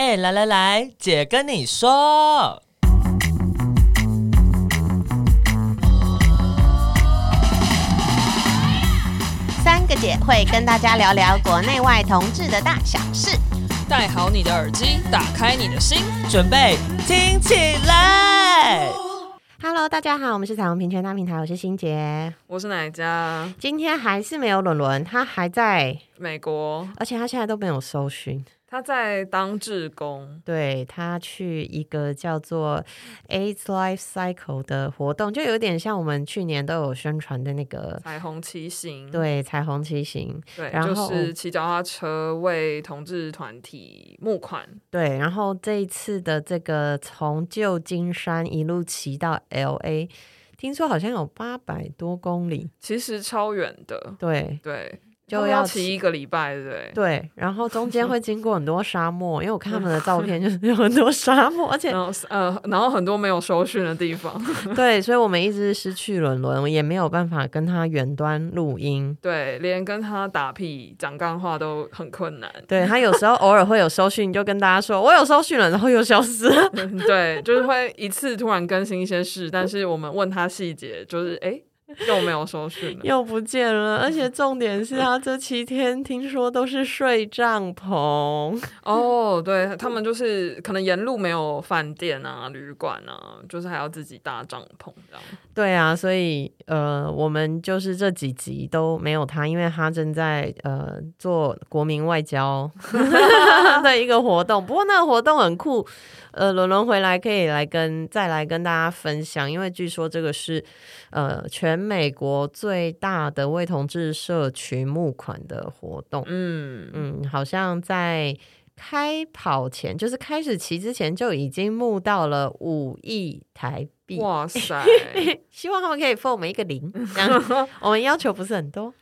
哎，来来来，姐跟你说，三个姐会跟大家聊聊国内外同志的大小事。戴好你的耳机，打开你的心，准备听起来。Hello，大家好，我们是彩虹平权大平台，我是欣杰，我是哪家。今天还是没有伦伦，他还在美国，而且他现在都没有收讯。他在当志工，对，他去一个叫做 AIDS Life Cycle 的活动，就有点像我们去年都有宣传的那个彩虹骑行。对，彩虹骑行，对，然后就是骑脚踏车为同志团体募款。对，然后这一次的这个从旧金山一路骑到 LA，听说好像有八百多公里，其实超远的。对对。就要骑一个礼拜，对不对？对，然后中间 会经过很多沙漠，因为我看他们的照片，就是有很多沙漠，而且然后呃，然后很多没有收讯的地方。对，所以我们一直失去伦伦，也没有办法跟他远端录音。对，连跟他打屁讲干话都很困难。对，他有时候偶尔会有收讯，就跟大家说我有收讯了，然后又消失了。对，就是会一次突然更新一些事，但是我们问他细节，就是哎。又没有收讯，又不见了。而且重点是他这七天听说都是睡帐篷。哦，对，他们就是可能沿路没有饭店啊、旅馆啊，就是还要自己搭帐篷这样。对啊，所以呃，我们就是这几集都没有他，因为他正在呃做国民外交 的一个活动。不过那个活动很酷，呃，伦伦回来可以来跟再来跟大家分享，因为据说这个是呃全。美国最大的为同志社群募款的活动，嗯。嗯，好像在开跑前，就是开始骑之前就已经募到了五亿台币。哇塞！希望他们可以分我们一个零，这样我们要求不是很多，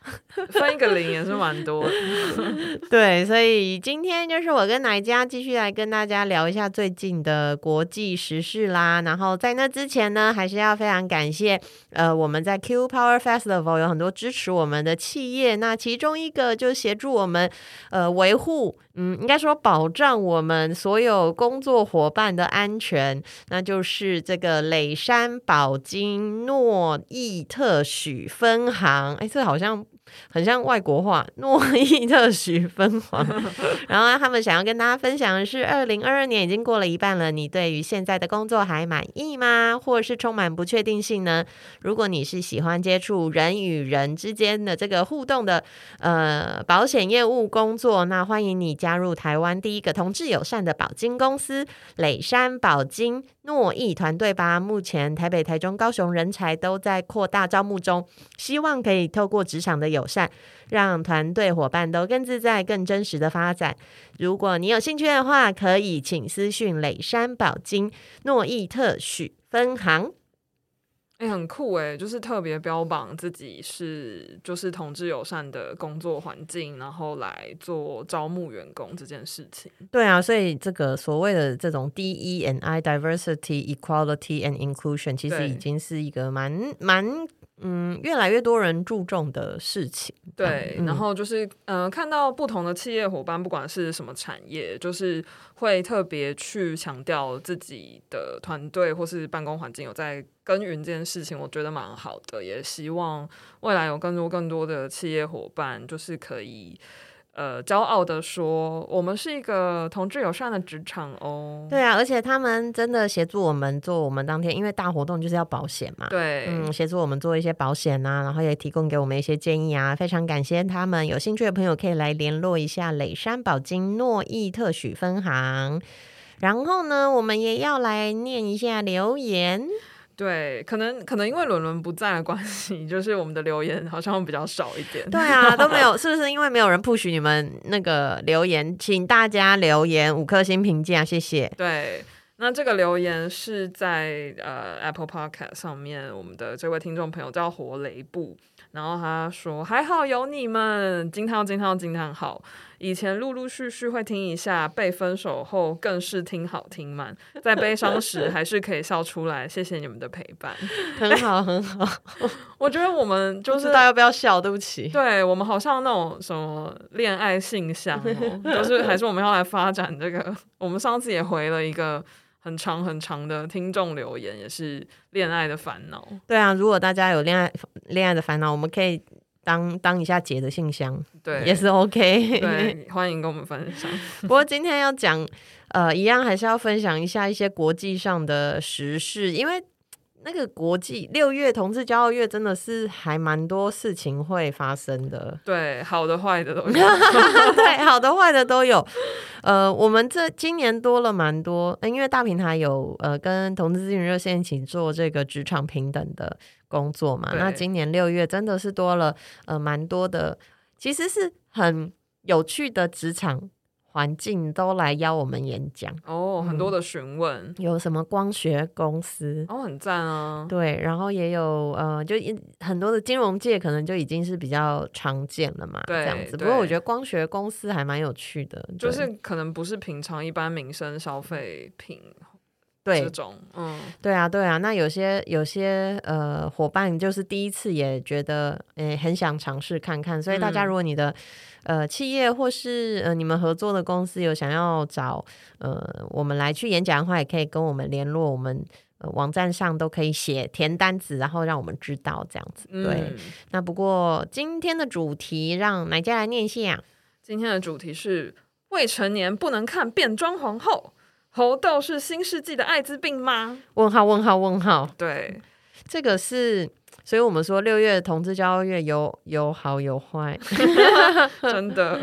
分一个零也是蛮多的。对，所以今天就是我跟奶家继续来跟大家聊一下最近的国际时事啦。然后在那之前呢，还是要非常感谢呃我们在 Q Power Festival 有很多支持我们的企业，那其中一个就协助我们呃维护，嗯，应该说保障我们所有工作伙伴的安全，那就是这个磊山宝金。诺伊特许分行，哎，这好像很像外国话。诺伊特许分行，然后他们想要跟大家分享的是，二零二二年已经过了一半了，你对于现在的工作还满意吗？或者是充满不确定性呢？如果你是喜欢接触人与人之间的这个互动的呃保险业务工作，那欢迎你加入台湾第一个同志友善的宝金公司磊山宝金。诺伊团队吧，目前台北、台中、高雄人才都在扩大招募中，希望可以透过职场的友善，让团队伙伴都更自在、更真实的发展。如果你有兴趣的话，可以请私讯磊山宝金诺意特许分行。哎、欸，很酷哎，就是特别标榜自己是就是同志友善的工作环境，然后来做招募员工这件事情。对啊，所以这个所谓的这种 D E N I diversity equality and inclusion，其实已经是一个蛮蛮嗯越来越多人注重的事情。对，嗯、然后就是嗯、呃，看到不同的企业伙伴，不管是什么产业，就是会特别去强调自己的团队或是办公环境有在。耕耘这件事情，我觉得蛮好的，也希望未来有更多更多的企业伙伴，就是可以呃骄傲的说，我们是一个同志友善的职场哦。对啊，而且他们真的协助我们做我们当天，因为大活动就是要保险嘛。对，嗯，协助我们做一些保险啊，然后也提供给我们一些建议啊，非常感谢他们。有兴趣的朋友可以来联络一下磊山保金诺意特许分行。然后呢，我们也要来念一下留言。对，可能可能因为伦伦不在的关系，就是我们的留言好像比较少一点。对啊，都没有，是不是因为没有人 push 你们那个留言？请大家留言五颗星评价，谢谢。对，那这个留言是在呃 Apple Podcast 上面，我们的这位听众朋友叫活雷布，然后他说还好有你们，惊叹惊叹惊叹号。以前陆陆续续会听一下，被分手后更是听好听满，在悲伤时还是可以笑出来。谢谢你们的陪伴，很好很好。我觉得我们就是不知道要不要笑，对不起。对我们好像那种什么恋爱信箱哦，就是还是我们要来发展这个。我们上次也回了一个很长很长的听众留言，也是恋爱的烦恼。对啊，如果大家有恋爱恋爱的烦恼，我们可以。当当一下姐的信箱，对，也是 OK。对，欢迎跟我们分享。不过今天要讲，呃，一样还是要分享一下一些国际上的时事，因为那个国际六月同志骄傲月真的是还蛮多事情会发生的。对，好的坏的都有。对，好的坏的都有。呃，我们这今年多了蛮多，因为大平台有呃跟同志咨询热线一起做这个职场平等的。工作嘛，那今年六月真的是多了呃蛮多的，其实是很有趣的职场环境都来邀我们演讲哦，很多的询问、嗯，有什么光学公司哦，很赞啊，对，然后也有呃，就很多的金融界可能就已经是比较常见了嘛，对，这样子。不过我觉得光学公司还蛮有趣的，就是可能不是平常一般民生消费品。对，这种，嗯，对啊，对啊，那有些有些呃伙伴就是第一次也觉得，诶，很想尝试看看，所以大家如果你的、嗯、呃企业或是呃你们合作的公司有想要找呃我们来去演讲的话，也可以跟我们联络，我们、呃、网站上都可以写填单子，然后让我们知道这样子。对，嗯、那不过今天的主题让哪家来念一下？今天的主题是未成年不能看变装皇后。猴痘是新世纪的艾滋病吗？问号问号问号。对，这个是，所以我们说六月同志骄傲月有有好有坏，真的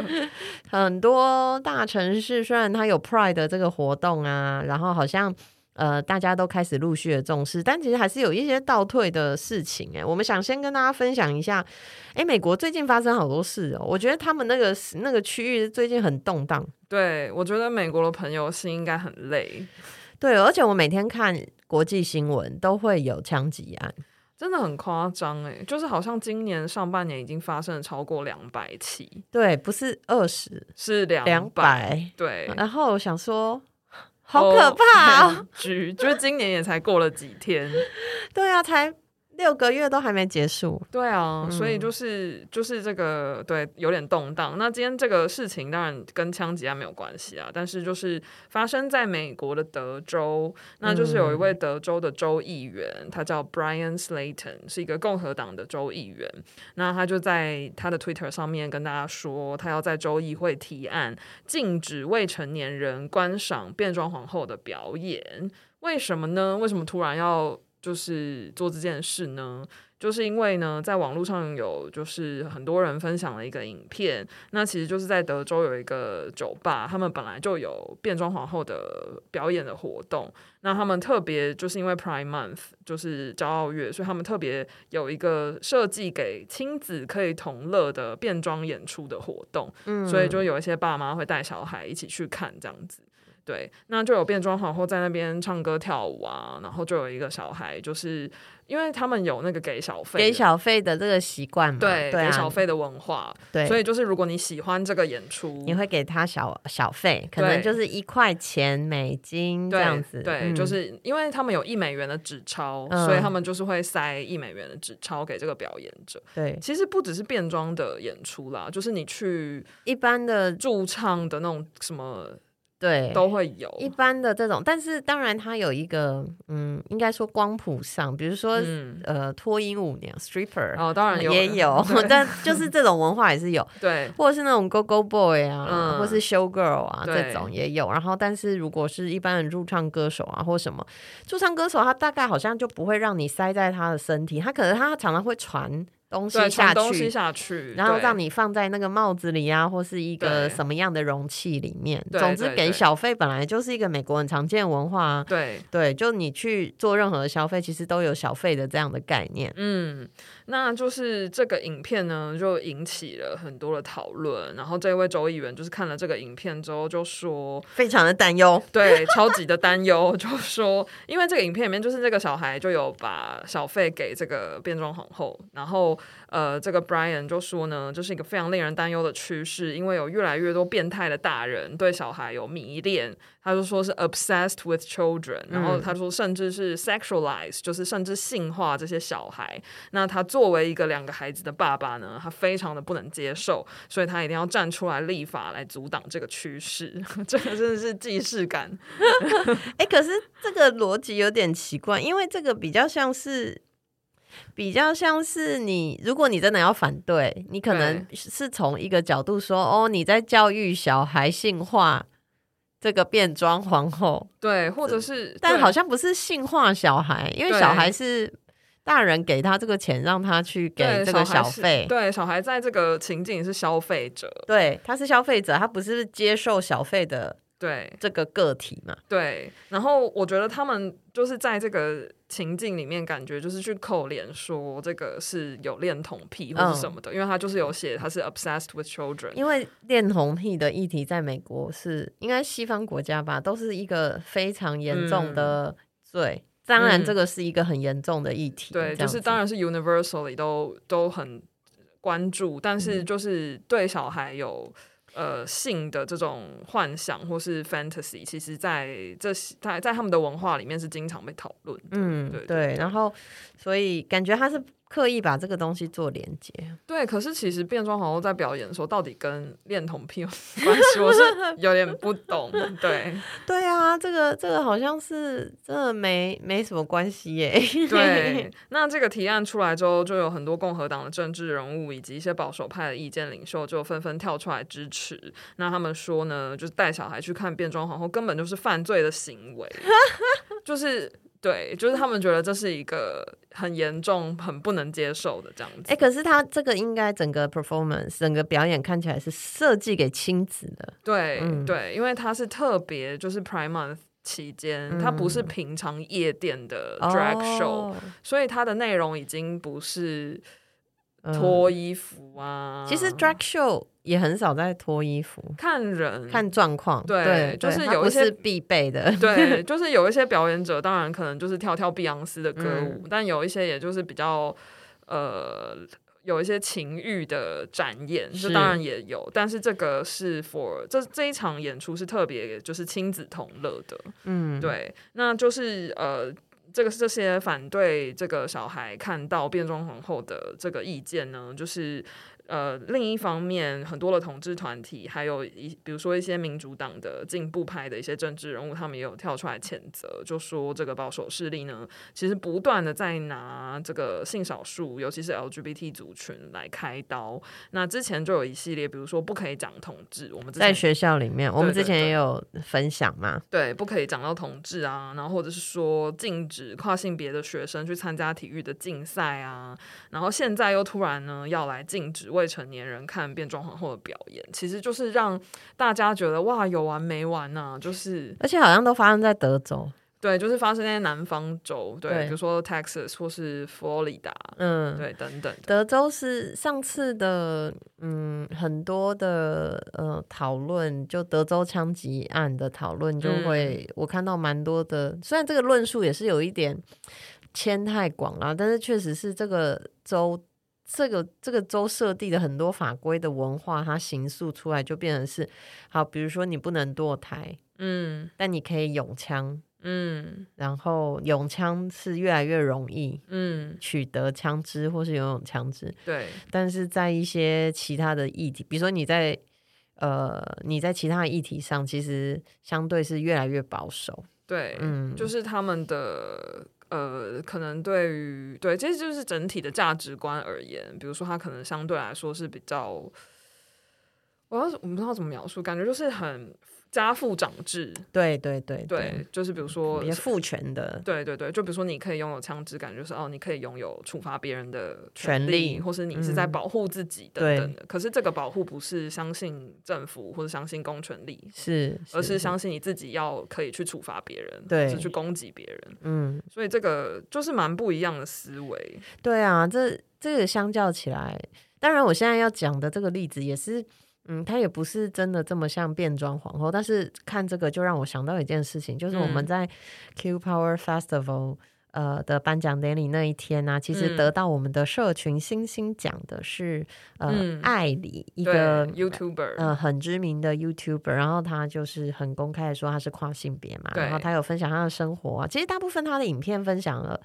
很多大城市虽然它有 Pride 的这个活动啊，然后好像。呃，大家都开始陆续的重视，但其实还是有一些倒退的事情哎。我们想先跟大家分享一下，哎，美国最近发生好多事哦，我觉得他们那个那个区域最近很动荡。对，我觉得美国的朋友心应该很累。对，而且我每天看国际新闻都会有枪击案，真的很夸张哎，就是好像今年上半年已经发生了超过两百起。对，不是二十，是两两百。对，然后我想说。好可怕啊！局就是今年也才过了几天，对啊，才。六个月都还没结束，对啊，所以就是、嗯、就是这个对有点动荡。那今天这个事情当然跟枪击案没有关系啊，但是就是发生在美国的德州，那就是有一位德州的州议员，嗯、他叫 Brian Slayton，是一个共和党的州议员。那他就在他的 Twitter 上面跟大家说，他要在州议会提案禁止未成年人观赏变装皇后的表演。为什么呢？为什么突然要？就是做这件事呢，就是因为呢，在网络上有就是很多人分享了一个影片，那其实就是在德州有一个酒吧，他们本来就有变装皇后的表演的活动，那他们特别就是因为 Prime Month 就是骄傲月，所以他们特别有一个设计给亲子可以同乐的变装演出的活动，嗯，所以就有一些爸妈会带小孩一起去看这样子。对，那就有变装皇后在那边唱歌跳舞啊，然后就有一个小孩，就是因为他们有那个给小费、给小费的这个习惯嘛，对，对啊、给小费的文化，对，所以就是如果你喜欢这个演出，你会给他小小费，可能就是一块钱美金这样子，对，对嗯、就是因为他们有一美元的纸钞，嗯、所以他们就是会塞一美元的纸钞给这个表演者。对，其实不只是变装的演出啦，就是你去一般的驻唱的那种什么。对，都会有一般的这种，但是当然它有一个，嗯，应该说光谱上，比如说，嗯、呃，脱衣舞娘 stripper，哦，当然有也有，但就是这种文化也是有，对，或者是那种 go go boy 啊，嗯、或是 show girl 啊，对这种也有。然后，但是如果是一般的驻唱歌手啊，或什么驻唱歌手，他大概好像就不会让你塞在他的身体，他可能他常常会传。东西下去，东西下去，然后让你放在那个帽子里啊，或是一个什么样的容器里面。总之，给小费本来就是一个美国很常见的文化啊。对对，就你去做任何的消费，其实都有小费的这样的概念。嗯，那就是这个影片呢，就引起了很多的讨论。然后这位州议员就是看了这个影片之后，就说非常的担忧，对，超级的担忧，就说因为这个影片里面就是这个小孩就有把小费给这个变装皇后，然后。呃，这个 Brian 就说呢，这、就是一个非常令人担忧的趋势，因为有越来越多变态的大人对小孩有迷恋，他就说是 obsessed with children，然后他说甚至是 sexualize，就是甚至性化这些小孩。那他作为一个两个孩子的爸爸呢，他非常的不能接受，所以他一定要站出来立法来阻挡这个趋势。这个真的是既视感。哎、欸，可是这个逻辑有点奇怪，因为这个比较像是，比较像是你，如果你真的要反对，你可能是从一个角度说，哦，你在教育小孩性化这个变装皇后，对，或者是，但好像不是性化小孩，因为小孩是大人给他这个钱，让他去给这个小费，对，小孩在这个情景是消费者，对，他是消费者，他不是接受小费的。对这个个体嘛，对，然后我觉得他们就是在这个情境里面，感觉就是去扣脸说这个是有恋童癖或者什么的，嗯，因为他就是有写他是 obsessed with children。因为恋童癖的议题在美国是应该西方国家吧，都是一个非常严重的罪。嗯，当然，这个是一个很严重的议题。对，就是当然是 universally 都都很关注，但是就是对小孩有。呃，性的这种幻想或是 fantasy，其实在这在在他们的文化里面是经常被讨论。嗯，对对，对。然后，所以感觉他是。刻意把这个东西做连接，对。可是其实变装皇后在表演的时候，到底跟恋童癖有关系？我是 有点不懂。对，对啊，这个这个好像是真的没没什么关系耶。对，那这个提案出来之后，就有很多共和党的政治人物以及一些保守派的意见领袖就纷纷跳出来支持。那他们说呢，就是带小孩去看变装皇后根本就是犯罪的行为，就是。对，就是他们觉得这是一个很严重、很不能接受的这样子。哎、欸，可是他这个应该整个 performance、整个表演看起来是设计给亲子的。对、嗯、对，因为它是特别，就是 Prime Month 期间，它不是平常夜店的 drag show，、哦、所以它的内容已经不是。脱衣服啊、嗯，其实 drag show 也很少在脱衣服，看人。看状况，对，对就是有一些必备的，对，就是有一些表演者，当然可能就是跳跳碧昂斯的歌舞、嗯，但有一些也就是比较呃有一些情欲的展演，这当然也有，但是这个是 for 这这一场演出是特别就是亲子同乐的，嗯，对，那就是呃。这个是这些反对这个小孩看到变装皇后的这个意见呢，就是。呃，另一方面，很多的统治团体，还有一比如说一些民主党的进步派的一些政治人物，他们也有跳出来谴责，就说这个保守势力呢，其实不断的在拿这个性少数，尤其是 LGBT 族群来开刀。那之前就有一系列，比如说不可以讲同志，我们在学校里面，我们之前也有分享嘛，对，不可以讲到同志啊，然后或者是说禁止跨性别的学生去参加体育的竞赛啊，然后现在又突然呢要来禁止。未成年人看变装皇后的表演，其实就是让大家觉得哇，有完没完呐、啊？就是，而且好像都发生在德州，对，就是发生在南方州，对，对比如说 Texas 或是佛罗里达，嗯，对，等等。德州是上次的，嗯，很多的呃讨论，就德州枪击案的讨论，就会、嗯、我看到蛮多的。虽然这个论述也是有一点牵太广了，但是确实是这个州。这个这个州设定的很多法规的文化，它形塑出来就变成是好，比如说你不能堕胎，嗯，但你可以拥枪，嗯，然后拥枪是越来越容易，嗯，取得枪支或是拥有枪支，对，但是在一些其他的议题，比如说你在呃你在其他议题上，其实相对是越来越保守，对，嗯，就是他们的。呃，可能对于对，这就是整体的价值观而言，比如说他可能相对来说是比较，我要是我不知道怎么描述，感觉就是很。家父长制，对对对对，就是比如说父权的，对对对，就比如说你可以拥有枪支，感就是哦，你可以拥有处罚别人的权利，或是你是在保护自己等等的、嗯。可是这个保护不是相信政府或者相信公权力，是，而是相信你自己要可以去处罚别人，对，是去攻击别人。嗯，所以这个就是蛮不一样的思维。对啊，这这个相较起来，当然我现在要讲的这个例子也是。嗯，她也不是真的这么像变装皇后，但是看这个就让我想到一件事情，就是我们在 Q Power Festival，呃的颁奖典礼那一天呢、啊，其实得到我们的社群星星奖的是、嗯、呃艾里一个 YouTuber，呃很知名的 YouTuber，然后他就是很公开的说他是跨性别嘛，然后他有分享他的生活、啊，其实大部分他的影片分享了，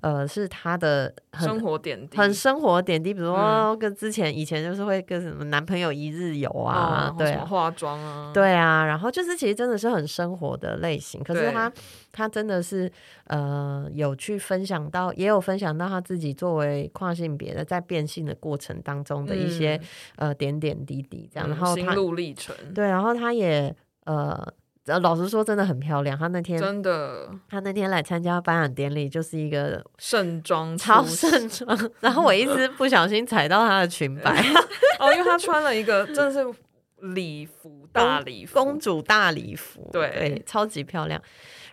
呃是他的生活点滴，很生活点滴，比如说跟之前、嗯、以前就是会跟什么男朋友一日游啊，哦、对啊，化妆啊，对啊，然后就是其实真的是很生活的类型，可是他他真的是呃有。有去分享到，也有分享到他自己作为跨性别的在变性的过程当中的一些、嗯、呃点点滴滴，这样，然后他心路历程，对，然后他也呃，老实说，真的很漂亮。他那天真的，他那天来参加颁奖典礼，就是一个盛装超盛装，然后我一直不小心踩到他的裙摆，哦，因为他穿了一个真的是礼服大礼服，公主大礼服，对，对，超级漂亮。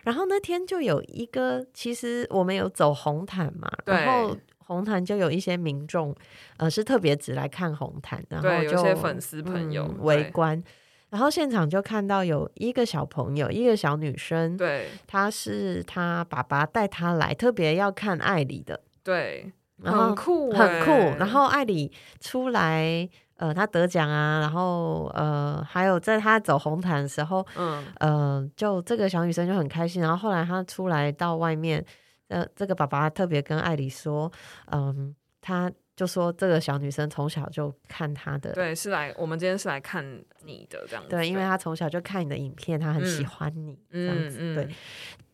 然后那天就有一个，其实我们有走红毯嘛，然后红毯就有一些民众，呃，是特别只来看红毯，然后就有些粉丝朋友、嗯、围观，然后现场就看到有一个小朋友，一个小女生，对，她是她爸爸带她来，特别要看艾里的，对，很酷，很酷，然后艾里出来。呃，他得奖啊，然后呃，还有在他走红毯的时候，嗯，呃，就这个小女生就很开心。然后后来他出来到外面，呃，这个爸爸特别跟艾里说，嗯，他就说这个小女生从小就看他的，对，是来我们今天是来看你的这样子，对，因为他从小就看你的影片，他很喜欢你、嗯、这样子，嗯嗯、对。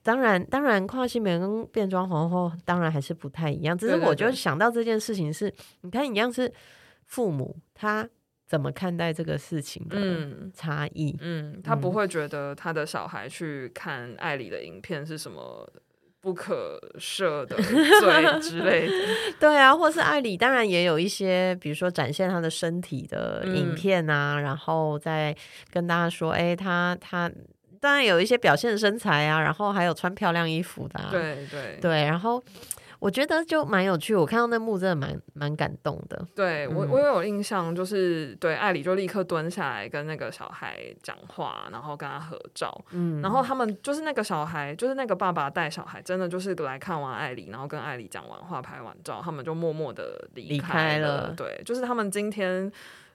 当然，当然，跨性别跟变装皇后当然还是不太一样，只是我就想到这件事情是，你看一样是。父母他怎么看待这个事情的差异？嗯，嗯，他不会觉得他的小孩去看艾里的影片是什么不可赦的罪 之类的。对啊，或是艾里当然也有一些，比如说展现他的身体的影片啊，嗯、然后再跟大家说，哎、欸，他他当然有一些表现身材啊，然后还有穿漂亮衣服的、啊，对对对，然后。我觉得就蛮有趣，我看到那幕真的蛮蛮感动的。对我，我有印象，就是对艾里就立刻蹲下来跟那个小孩讲话，然后跟他合照。嗯，然后他们就是那个小孩，就是那个爸爸带小孩，真的就是来看完艾里，然后跟艾里讲完话、拍完照，他们就默默的离开，离开了。对，就是他们今天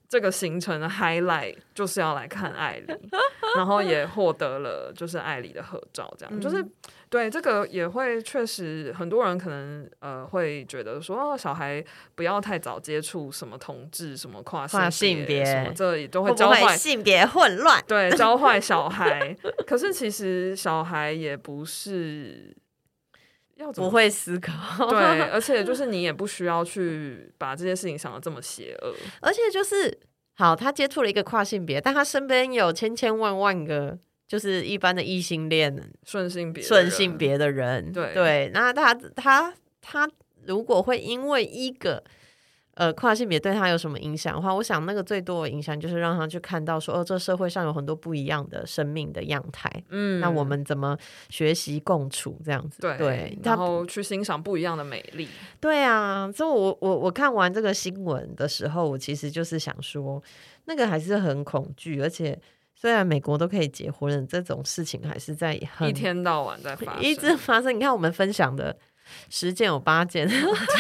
这个行程的 highlight 就是要来看艾里，然后也获得了就是艾里的合照，这样、嗯、就是。对，这个也会确实很多人可能呃会觉得说，哦，小孩不要太早接触什么同志、什么跨性别，什么这也都会教坏性别混乱，对，教坏小孩。可是其实小孩也不是要怎么不会思考，对，而且就是你也不需要去把这些事情想的这么邪恶。而且就是好，他接触了一个跨性别，但他身边有千千万万个。就是一般的异性恋，顺性别，顺性别的人，对对。那他他他如果会因为一个呃跨性别对他有什么影响的话，我想那个最多的影响就是让他去看到说，哦，这社会上有很多不一样的生命的样态，嗯，那我们怎么学习共处这样子？对，对，然后去欣赏不一样的美丽。对啊，所以我我我看完这个新闻的时候，我其实就是想说，那个还是很恐惧，而且。虽然美国都可以结婚了，这种事情还是在一天到晚在发生，一直发生。你看我们分享的十件有八件，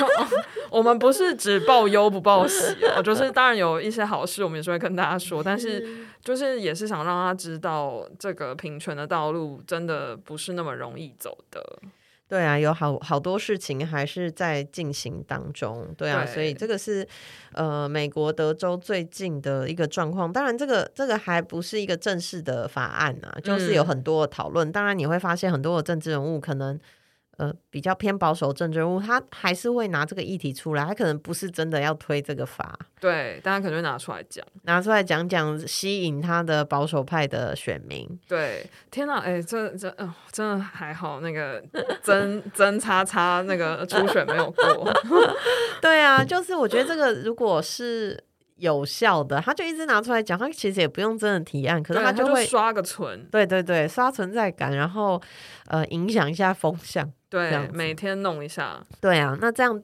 我们不是只报忧不报喜哦，就是当然有一些好事，我们也是会跟大家说，但是就是也是想让他知道，这个平权的道路真的不是那么容易走的。对啊，有好好多事情还是在进行当中。对啊，对，所以这个是呃美国德州最近的一个状况。当然，这个这个还不是一个正式的法案啊，就是有很多的讨论。嗯。当然，你会发现很多的政治人物可能。呃，比较偏保守政治人物，他还是会拿这个议题出来，他可能不是真的要推这个法，对，大家可能会拿出来讲，拿出来讲讲，吸引他的保守派的选民。对，天哪，哎、欸，这这，嗯、呃，真的还好，那个真真叉叉那个初选没有过。对啊，就是我觉得这个如果是。有效的，他就一直拿出来讲，他其实也不用真的提案，可是他就会就刷个存，对对对，刷存在感，然后呃影响一下风向，对，每天弄一下，对啊，那这样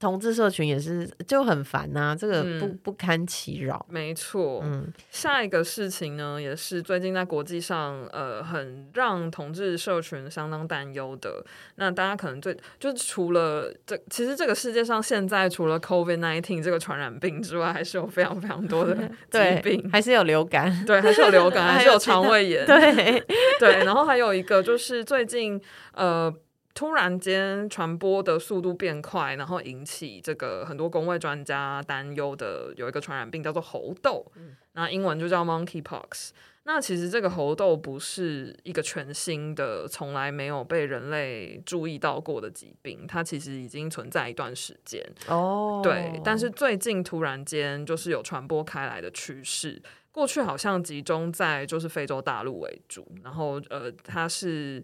同志社群也是就很烦呐、啊，这个不、嗯、不堪其扰。没错，嗯，下一个事情呢，也是最近在国际上，呃，很让同志社群相当担忧的。那大家可能最就是除了这，其实这个世界上现在除了 COVID nineteen 这个传染病之外，还是有非常非常多的 疾病，还是有流感，对，还是有流感，还是有肠胃炎，对对。然后还有一个就是最近，呃。突然间传播的速度变快，然后引起这个很多公卫专家担忧的有一个传染病叫做猴痘，嗯、那英文就叫 monkeypox。那其实这个猴痘不是一个全新的、从来没有被人类注意到过的疾病，它其实已经存在一段时间。哦，对，但是最近突然间就是有传播开来的趋势。过去好像集中在就是非洲大陆为主，然后呃，它是。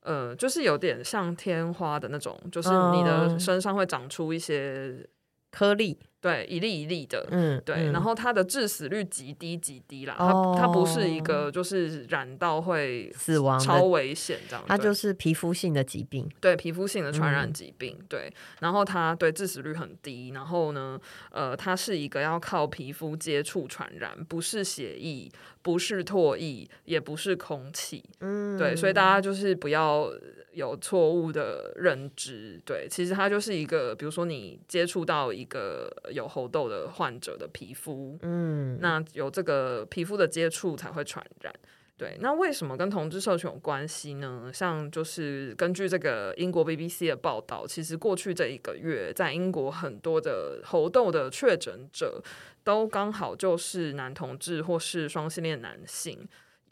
呃，就是有点像天花的那种，就是你的身上会长出一些颗粒。对，一粒一粒的，嗯，对，嗯、然后它的致死率极低极低啦，哦、它它不是一个就是染到会死亡超危险这样，它就是皮肤性的疾病，对，皮肤性的传染疾病，嗯、对，然后它对致死率很低，然后呢，呃，它是一个要靠皮肤接触传染，不是血液，不是唾液，也不是空气，嗯，对，所以大家就是不要。有错误的认知，对，其实它就是一个，比如说你接触到一个有猴痘的患者的皮肤，嗯，那有这个皮肤的接触才会传染，对。那为什么跟同志社群有关系呢？像就是根据这个英国 BBC 的报道，其实过去这一个月，在英国很多的猴痘的确诊者都刚好就是男同志或是双性恋男性。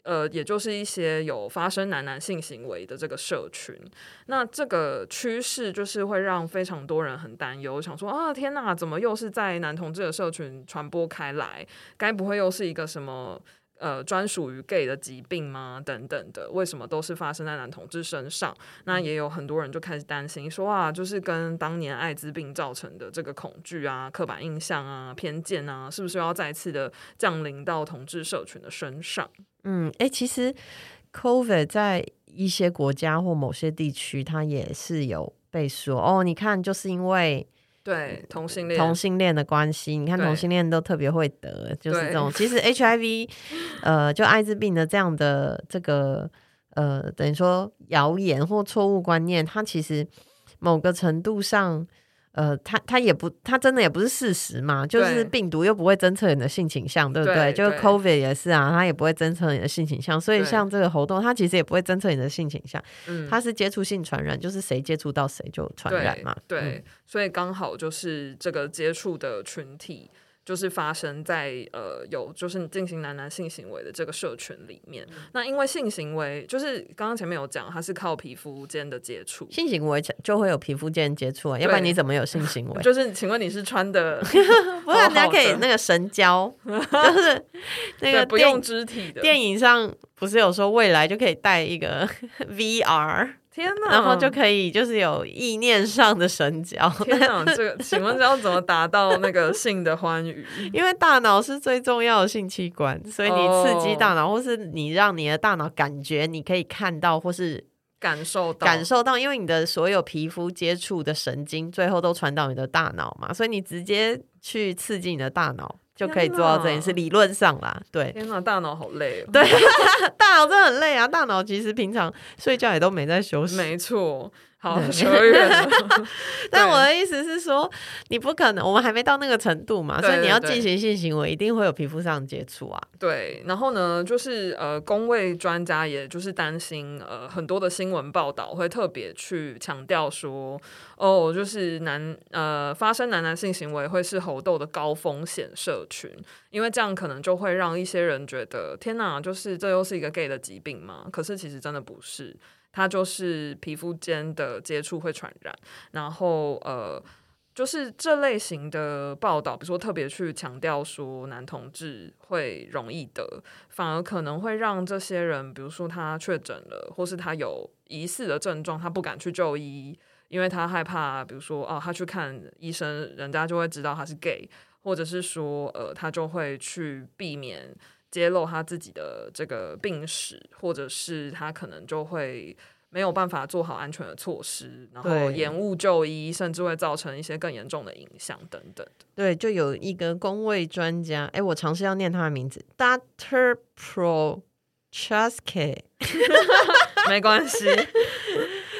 呃，也就是一些有发生男男性行为的这个社群，那这个趋势就是会让非常多人很担忧，想说啊，天哪，怎么又是在男同志的社群传播开来？该不会又是一个什么？呃，专属于 gay 的疾病吗？等等的，为什么都是发生在男同志身上？那也有很多人就开始担心说啊，就是跟当年艾滋病造成的这个恐惧啊、刻板印象啊、偏见啊，是不是要再次的降临到同志社群的身上？嗯，哎、欸，其实 COVID 在一些国家或某些地区，它也是有被说哦，你看，就是因为。对同性恋同性恋的关系，你看同性恋都特别会得，就是这种。其实 HIV，呃，就艾滋病的这样的这个呃，等于说谣言或错误观念，它其实某个程度上。呃，他他也不，他真的也不是事实嘛，就是病毒又不会侦测你的性倾向，对，不对？对就是 COVID 也是啊，它也不会侦测你的性倾向，所以像这个活动，它其实也不会侦测你的性倾向，嗯，它是接触性传染，就是谁接触到谁就传染嘛，对，对嗯、所以刚好就是这个接触的群体。就是发生在呃有就是你进行男男性行为的这个社群里面，嗯、那因为性行为就是刚刚前面有讲，它是靠皮肤间的接触，性行为就会有皮肤间接触啊，要不然你怎么有性行为？就是请问你是穿的，不然大家可以那个神交，就是那个不用肢体的。电影上不是有说未来就可以带一个 VR。天呐，然后就可以就是有意念上的神交。天哪，这个请问要怎么达到那个性的欢愉？因为大脑是最重要的性器官，所以你刺激大脑，oh. 或是你让你的大脑感觉你可以看到或是感受到感受到，因为你的所有皮肤接触的神经最后都传到你的大脑嘛，所以你直接去刺激你的大脑。就可以做到这件事，理论上啦，对。天哪，大脑好累哦。对，大脑真的很累啊！大脑其实平常睡觉也都没在休息。没错。好扯远了，但我的意思是说，你不可能，我们还没到那个程度嘛，所以你要进行性行为，一定会有皮肤上的接触啊。对，然后呢，就是呃，公卫专家也就是担心，呃，很多的新闻报道会特别去强调说，哦，就是男呃发生男男性行为会是猴痘的高风险社群，因为这样可能就会让一些人觉得，天哪，就是这又是一个 gay 的疾病吗？可是其实真的不是。它就是皮肤间的接触会传染，然后呃，就是这类型的报道，比如说特别去强调说男同志会容易得，反而可能会让这些人，比如说他确诊了，或是他有疑似的症状，他不敢去就医，因为他害怕，比如说哦，他去看医生，人家就会知道他是 gay，或者是说呃，他就会去避免。揭露他自己的这个病史，或者是他可能就会没有办法做好安全的措施，然后延误就医，甚至会造成一些更严重的影响等等。对，就有一个工位专家，哎，我尝试要念他的名字，Doctor Prochaska，没关系，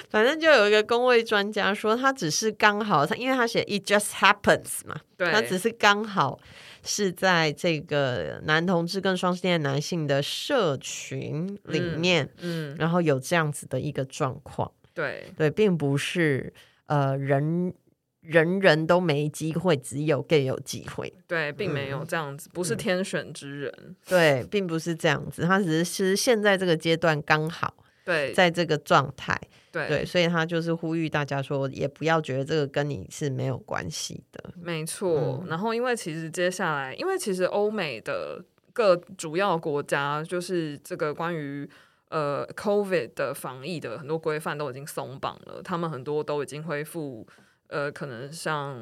反正就有一个工位专家说，他只是刚好，他因为他写 It just happens 嘛，对，他只是刚好。是在这个男同志跟双性恋男性的社群里面，嗯，嗯，然后有这样子的一个状况，对对，并不是呃人人人都没机会，只有 gay 有机会，对，并没有这样子，嗯、不是天选之人，对，并不是这样子，他只是现在这个阶段刚好。对，在这个状态，对，对，所以他就是呼吁大家说，也不要觉得这个跟你是没有关系的。没错，嗯、然后因为其实接下来，因为其实欧美的各主要国家，就是这个关于呃 COVID 的防疫的很多规范都已经松绑了，他们很多都已经恢复，呃，可能像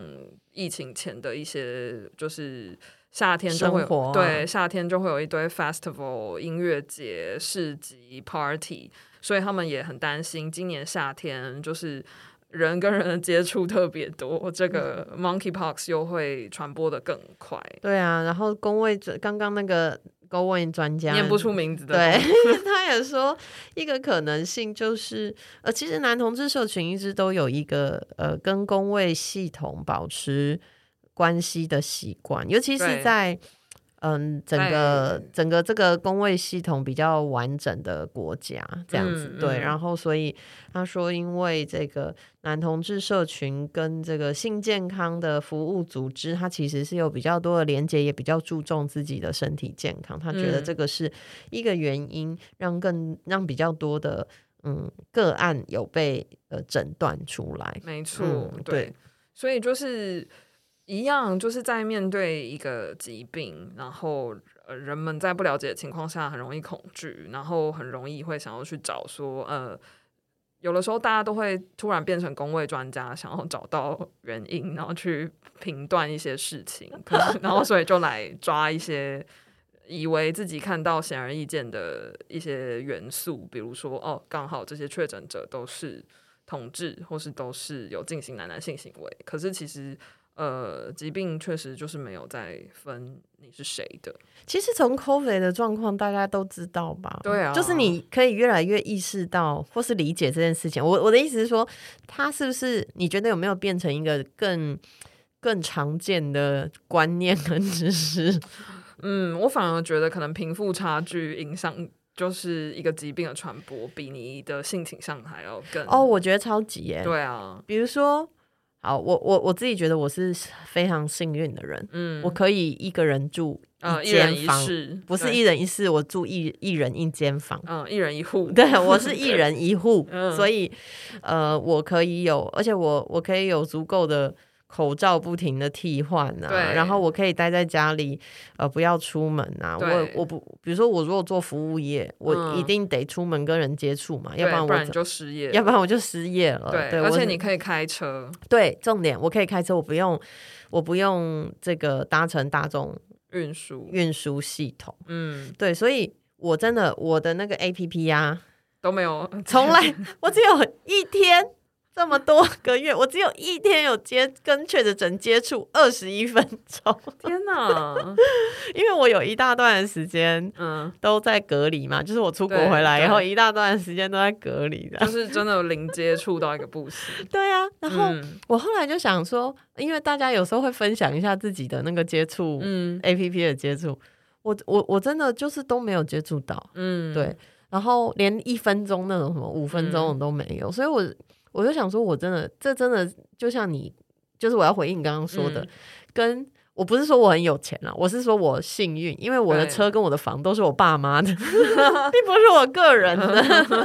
疫情前的一些就是。夏天就会有、啊、对，夏天就会有一堆 festival 音乐节、市集、party，所以他们也很担心，今年夏天就是人跟人的接触特别多，这个 monkeypox 又会传播的更快。对啊，然后公卫刚刚那个公问专家念不出名字的，对，他也说一个可能性就是，呃，其实男同志社群一直都有一个呃，跟工位系统保持。关系的习惯，尤其是在嗯整个整个这个工位系统比较完整的国家这样子，嗯、对。然后，所以他说，因为这个男同志社群跟这个性健康的服务组织，它其实是有比较多的连接，也比较注重自己的身体健康。他觉得这个是一个原因，让更让比较多的嗯个案有被呃诊断出来。没错，嗯、对，所以就是。一样，就是在面对一个疾病，然后呃，人们在不了解的情况下很容易恐惧，然后很容易会想要去找说，呃，有的时候大家都会突然变成公卫专家，想要找到原因，然后去评断一些事情，然后所以就来抓一些以为自己看到显而易见的一些元素，比如说哦，刚好这些确诊者都是同志，或是都是有进行男男性行为，可是其实。呃，疾病确实就是没有在分你是谁的。其实从 COVID 的状况，大家都知道吧？对啊，就是你可以越来越意识到或是理解这件事情。我我的意思是说，它是不是你觉得有没有变成一个更更常见的观念跟知识？嗯，我反而觉得可能贫富差距影响就是一个疾病的传播，比你的性倾向还要更。哦，我觉得超级耶。对啊，比如说。好，我我我自己觉得我是非常幸运的人，嗯，我可以一个人住一间房，呃、不是一人一室，我住一一人一间房，嗯，一人一户，对，我是一人一户，嗯、所以呃，我可以有，而且我我可以有足够的。口罩不停的替换啊，然后我可以待在家里，呃，不要出门啊。我我不，比如说我如果做服务业，嗯、我一定得出门跟人接触嘛，对要不然我不然就失业，要不然我就失业了。对，对而且你可以开车。对，重点我可以开车，我不用我不用这个搭乘大众运输运输系统。嗯，对，所以我真的我的那个 APP 啊都没有，从来 我只有一天。这么多个月，我只有一天有接跟确诊接触二十一分钟。天哪！因为我有一大段的时间，嗯，都在隔离嘛，就是我出国回来以后，一大段时间都在隔离的，就是真的零接触到一个不行。对啊，然后我后来就想说，因为大家有时候会分享一下自己的那个接触，嗯，APP 的接触，我我我真的就是都没有接触到，嗯，对，然后连一分钟那种什么五分钟我都没有，所以我。我就想说，我真的，这真的就像你，就是我要回应你刚刚说的，嗯、跟我不是说我很有钱啊，我是说我幸运，因为我的车跟我的房都是我爸妈的，并不是我个人的。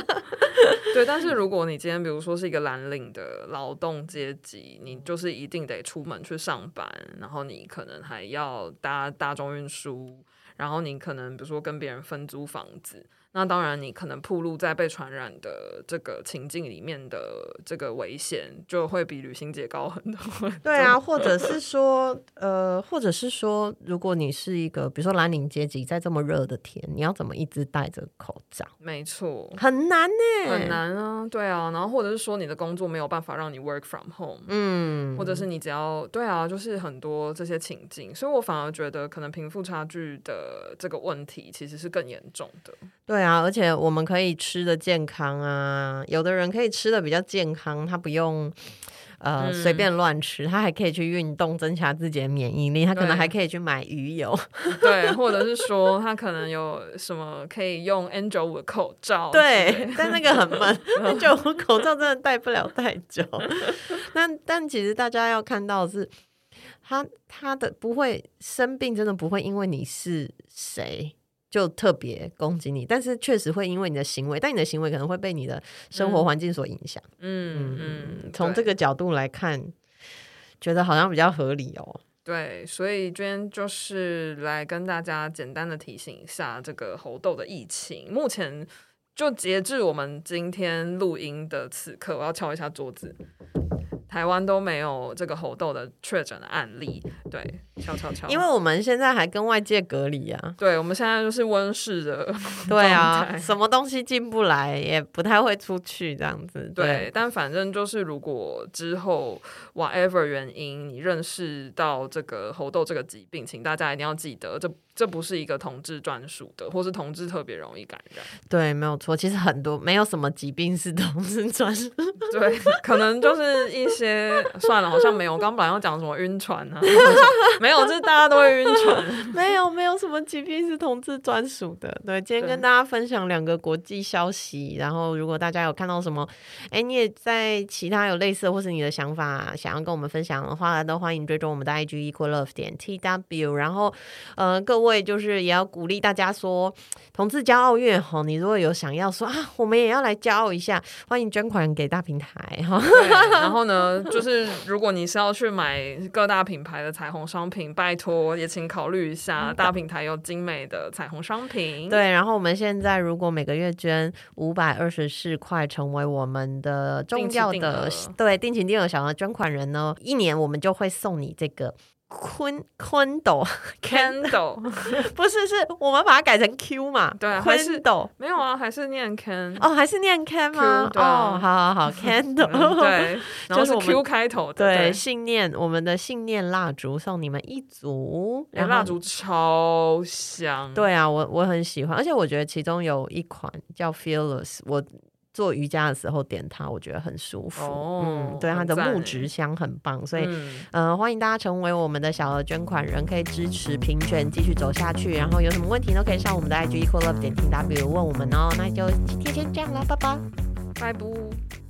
对，但是如果你今天比如说是一个蓝领的劳动阶级，你就是一定得出门去上班，然后你可能还要搭大众运输，然后你可能比如说跟别人分租房子。那当然，你可能暴露在被传染的这个情境里面的这个危险，就会比旅行节高很多。对啊，或者是说，呃，或者是说，如果你是一个，比如说蓝领阶级，在这么热的天，你要怎么一直戴着口罩？没错，很难呢，很难啊。对啊，然后或者是说，你的工作没有办法让你 work from home，嗯，或者是你只要对啊，就是很多这些情境，所以我反而觉得，可能贫富差距的这个问题其实是更严重的。对啊，而且我们可以吃的健康啊，有的人可以吃的比较健康，他不用呃、嗯、随便乱吃，他还可以去运动增强自己的免疫力，他可能还可以去买鱼油，对，或者是说他可能有什么可以用 N95 的口罩，对，但那个很闷，N95 口罩真的戴不了太久。但但其实大家要看到的是，他他的不会生病，真的不会因为你是谁。就特别攻击你，但是确实会因为你的行为，但你的行为可能会被你的生活环境所影响。嗯嗯，从、嗯、这个角度来看，觉得好像比较合理哦。对，所以今天就是来跟大家简单的提醒一下这个猴痘的疫情。目前就截至我们今天录音的此刻，我要敲一下桌子。台湾都没有这个猴痘的确诊的案例，对，悄悄悄。因为我们现在还跟外界隔离啊，对，我们现在就是温室的，对啊，什么东西进不来，也不太会出去这样子。对，对，但反正就是，如果之后 whatever 原因，你认识到这个猴痘这个疾病，请大家一定要记得这。这不是一个同志专属的，或是同志特别容易感染。对，没有错。其实很多没有什么疾病是同志专属。对，可能就是一些算了，好像没有。我刚本来要讲什么晕船啊，没有，就是大家都会晕船。没有，没有什么疾病是同志专属的。对，今天跟大家分享两个国际消息。然后，如果大家有看到什么，哎，你也在其他有类似的或是你的想法想要跟我们分享的话，都欢迎追踪我们的 IG equal love 点 tw。然后，呃，各位。会就是也要鼓励大家说，同志骄傲月吼，你如果有想要说啊，我们也要来骄傲一下，欢迎捐款给大平台哈。然后呢，就是如果你是要去买各大品牌的彩虹商品，拜托也请考虑一下大平台有精美的彩虹商品。对，然后我们现在如果每个月捐五百二十四块，成为我们的重要的对定情定额小额捐款人呢，一年我们就会送你这个。坤坤斗，Candle 不是，是我们把它改成 Q 嘛？对，还是斗没有啊？还是念 Can 哦？还是念 Can 吗？哦，好好好，Candle 对，就是 Q 开头的，对，信念，我们的信念蜡烛送你们一组，然后蜡烛超香，对啊，我我很喜欢，而且我觉得其中有一款叫 Fearless，我。做瑜伽的时候点它，我觉得很舒服。哦、嗯，对，它的木质香很棒，所以，嗯、呃，欢迎大家成为我们的小额捐款人，可以支持平权继续走下去。然后有什么问题都可以上我们的 IG equal love 点 tw 问我们哦。那就今天先这样了，拜拜，拜拜。